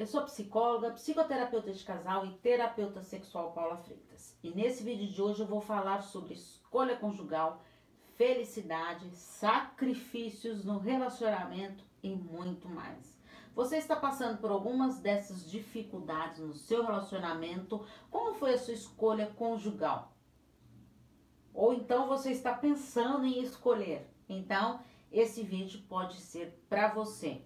eu sou psicóloga, psicoterapeuta de casal e terapeuta sexual Paula Freitas. E nesse vídeo de hoje eu vou falar sobre escolha conjugal, felicidade, sacrifícios no relacionamento e muito mais. Você está passando por algumas dessas dificuldades no seu relacionamento? Como foi a sua escolha conjugal? Ou então você está pensando em escolher? Então, esse vídeo pode ser para você.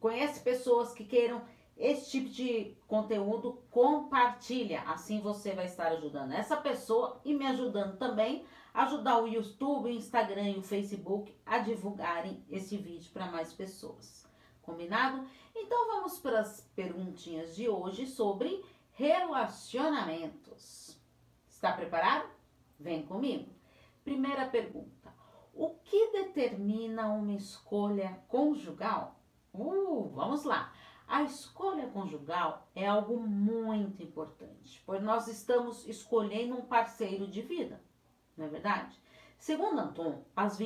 Conhece pessoas que queiram esse tipo de conteúdo, compartilha. Assim você vai estar ajudando essa pessoa e me ajudando também a ajudar o YouTube, o Instagram e o Facebook a divulgarem esse vídeo para mais pessoas. Combinado? Então vamos para as perguntinhas de hoje sobre relacionamentos. Está preparado? Vem comigo. Primeira pergunta: O que determina uma escolha conjugal? Uh, vamos lá. A escolha conjugal é algo muito importante, pois nós estamos escolhendo um parceiro de vida, não é verdade? Segundo Anton, as,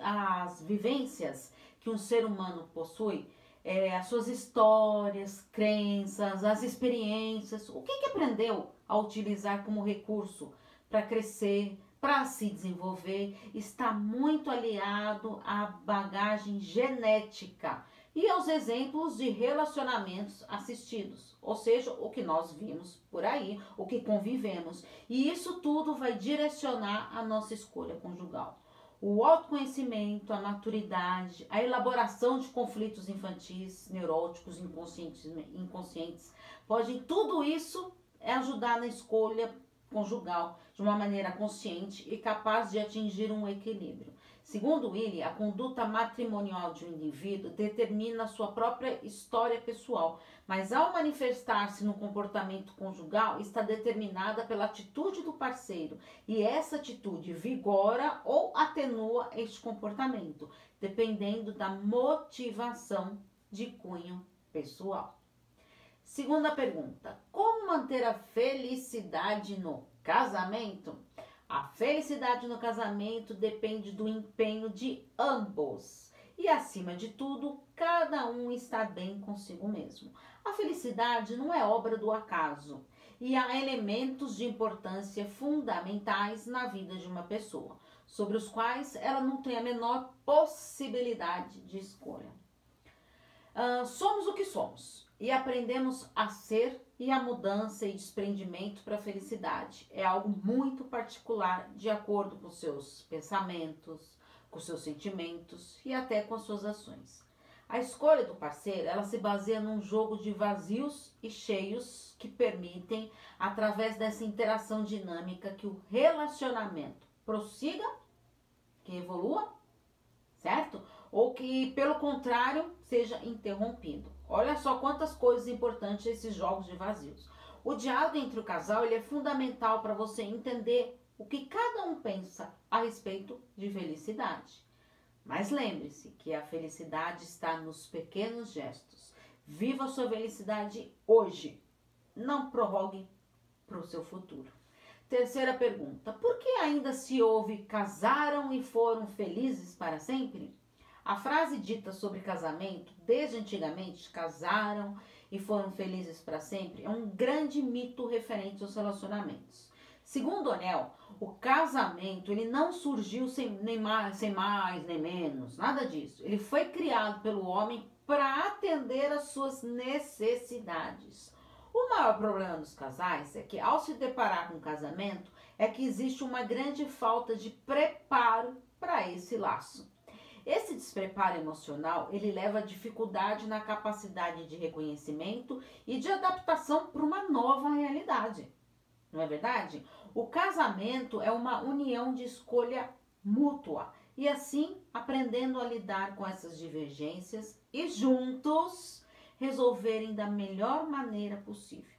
as vivências que um ser humano possui, é, as suas histórias, crenças, as experiências, o que, que aprendeu a utilizar como recurso para crescer, para se desenvolver, está muito aliado à bagagem genética e aos exemplos de relacionamentos assistidos, ou seja, o que nós vimos por aí, o que convivemos. E isso tudo vai direcionar a nossa escolha conjugal. O autoconhecimento, a maturidade, a elaboração de conflitos infantis, neuróticos, inconscientes, inconscientes, podem tudo isso ajudar na escolha conjugal de uma maneira consciente e capaz de atingir um equilíbrio. Segundo ele, a conduta matrimonial de um indivíduo determina sua própria história pessoal, mas ao manifestar-se no comportamento conjugal, está determinada pela atitude do parceiro, e essa atitude vigora ou atenua este comportamento, dependendo da motivação de cunho pessoal. Segunda pergunta: como manter a felicidade no casamento? A felicidade no casamento depende do empenho de ambos. E acima de tudo, cada um está bem consigo mesmo. A felicidade não é obra do acaso e há elementos de importância fundamentais na vida de uma pessoa, sobre os quais ela não tem a menor possibilidade de escolha. Uh, somos o que somos e aprendemos a ser e a mudança e desprendimento para a felicidade é algo muito particular de acordo com seus pensamentos, com seus sentimentos e até com as suas ações. A escolha do parceiro, ela se baseia num jogo de vazios e cheios que permitem, através dessa interação dinâmica, que o relacionamento prossiga, que evolua, certo? Ou que, pelo contrário, seja interrompido. Olha só quantas coisas importantes esses jogos de vazios. O diálogo entre o casal ele é fundamental para você entender o que cada um pensa a respeito de felicidade. Mas lembre-se que a felicidade está nos pequenos gestos. Viva a sua felicidade hoje. Não prorrogue para o seu futuro. Terceira pergunta: por que ainda se ouve casaram e foram felizes para sempre? A frase dita sobre casamento, desde antigamente, casaram e foram felizes para sempre, é um grande mito referente aos relacionamentos. Segundo Onel, o casamento ele não surgiu sem, nem mais, sem mais nem menos, nada disso. Ele foi criado pelo homem para atender às suas necessidades. O maior problema dos casais é que, ao se deparar com o casamento, é que existe uma grande falta de preparo para esse laço. Esse despreparo emocional, ele leva a dificuldade na capacidade de reconhecimento e de adaptação para uma nova realidade. Não é verdade? O casamento é uma união de escolha mútua e assim aprendendo a lidar com essas divergências e juntos resolverem da melhor maneira possível.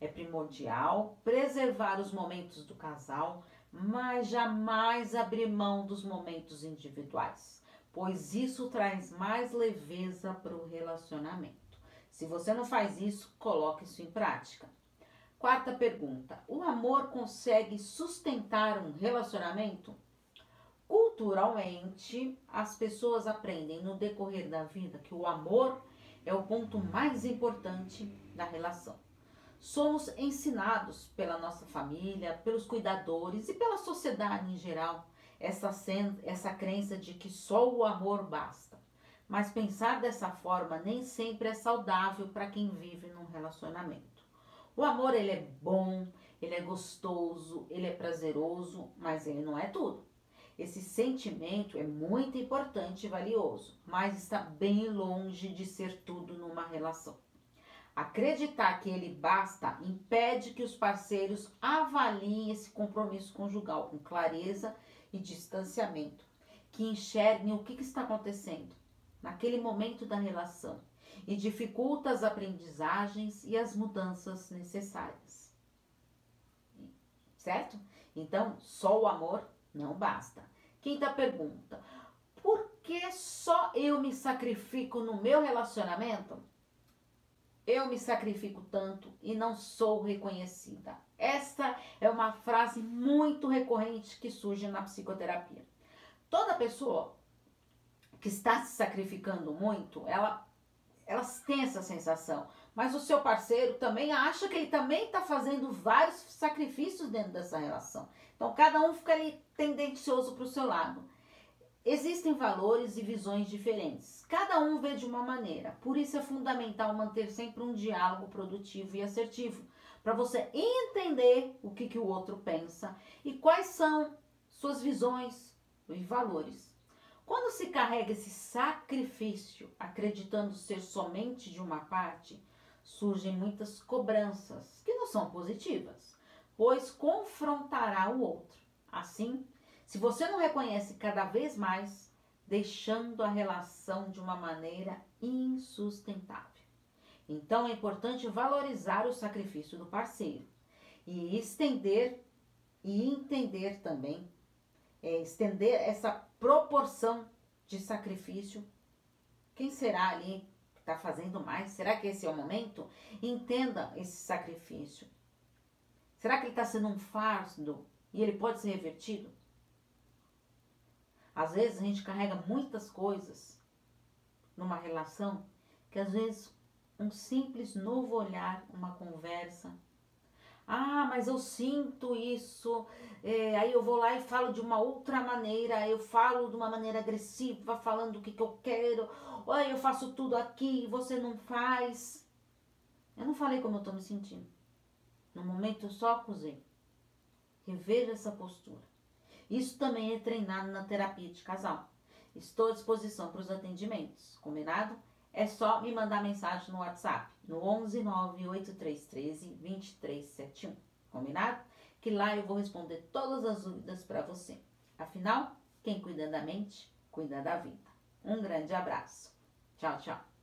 É primordial preservar os momentos do casal, mas jamais abrir mão dos momentos individuais pois isso traz mais leveza para o relacionamento. Se você não faz isso, coloque isso em prática. Quarta pergunta: o amor consegue sustentar um relacionamento? Culturalmente, as pessoas aprendem no decorrer da vida que o amor é o ponto mais importante da relação. Somos ensinados pela nossa família, pelos cuidadores e pela sociedade em geral essa, essa crença de que só o amor basta. Mas pensar dessa forma nem sempre é saudável para quem vive num relacionamento. O amor ele é bom, ele é gostoso, ele é prazeroso, mas ele não é tudo. Esse sentimento é muito importante e valioso, mas está bem longe de ser tudo numa relação. Acreditar que ele basta impede que os parceiros avaliem esse compromisso conjugal com clareza e distanciamento, que enxerguem o que, que está acontecendo naquele momento da relação e dificulta as aprendizagens e as mudanças necessárias. Certo? Então, só o amor não basta. Quinta pergunta: por que só eu me sacrifico no meu relacionamento? Eu me sacrifico tanto e não sou reconhecida. Esta é uma frase muito recorrente que surge na psicoterapia. Toda pessoa que está se sacrificando muito, ela, elas têm essa sensação. Mas o seu parceiro também acha que ele também está fazendo vários sacrifícios dentro dessa relação. Então cada um fica ali tendencioso para o seu lado. Existem valores e visões diferentes. Cada um vê de uma maneira. Por isso é fundamental manter sempre um diálogo produtivo e assertivo, para você entender o que, que o outro pensa e quais são suas visões e valores. Quando se carrega esse sacrifício, acreditando ser somente de uma parte, surgem muitas cobranças que não são positivas, pois confrontará o outro. Assim, se você não reconhece cada vez mais, deixando a relação de uma maneira insustentável. Então é importante valorizar o sacrifício do parceiro e estender e entender também, é, estender essa proporção de sacrifício. Quem será ali que está fazendo mais? Será que esse é o momento? Entenda esse sacrifício. Será que ele está sendo um fardo e ele pode ser revertido? Às vezes a gente carrega muitas coisas numa relação que às vezes um simples novo olhar, uma conversa. Ah, mas eu sinto isso. É, aí eu vou lá e falo de uma outra maneira. Eu falo de uma maneira agressiva, falando o que, que eu quero. Olha, eu faço tudo aqui e você não faz. Eu não falei como eu tô me sentindo. No momento eu só acusei. Reveja essa postura. Isso também é treinado na terapia de casal. Estou à disposição para os atendimentos, combinado? É só me mandar mensagem no WhatsApp, no 11 98313 2371, combinado? Que lá eu vou responder todas as dúvidas para você. Afinal, quem cuida da mente, cuida da vida. Um grande abraço. Tchau, tchau.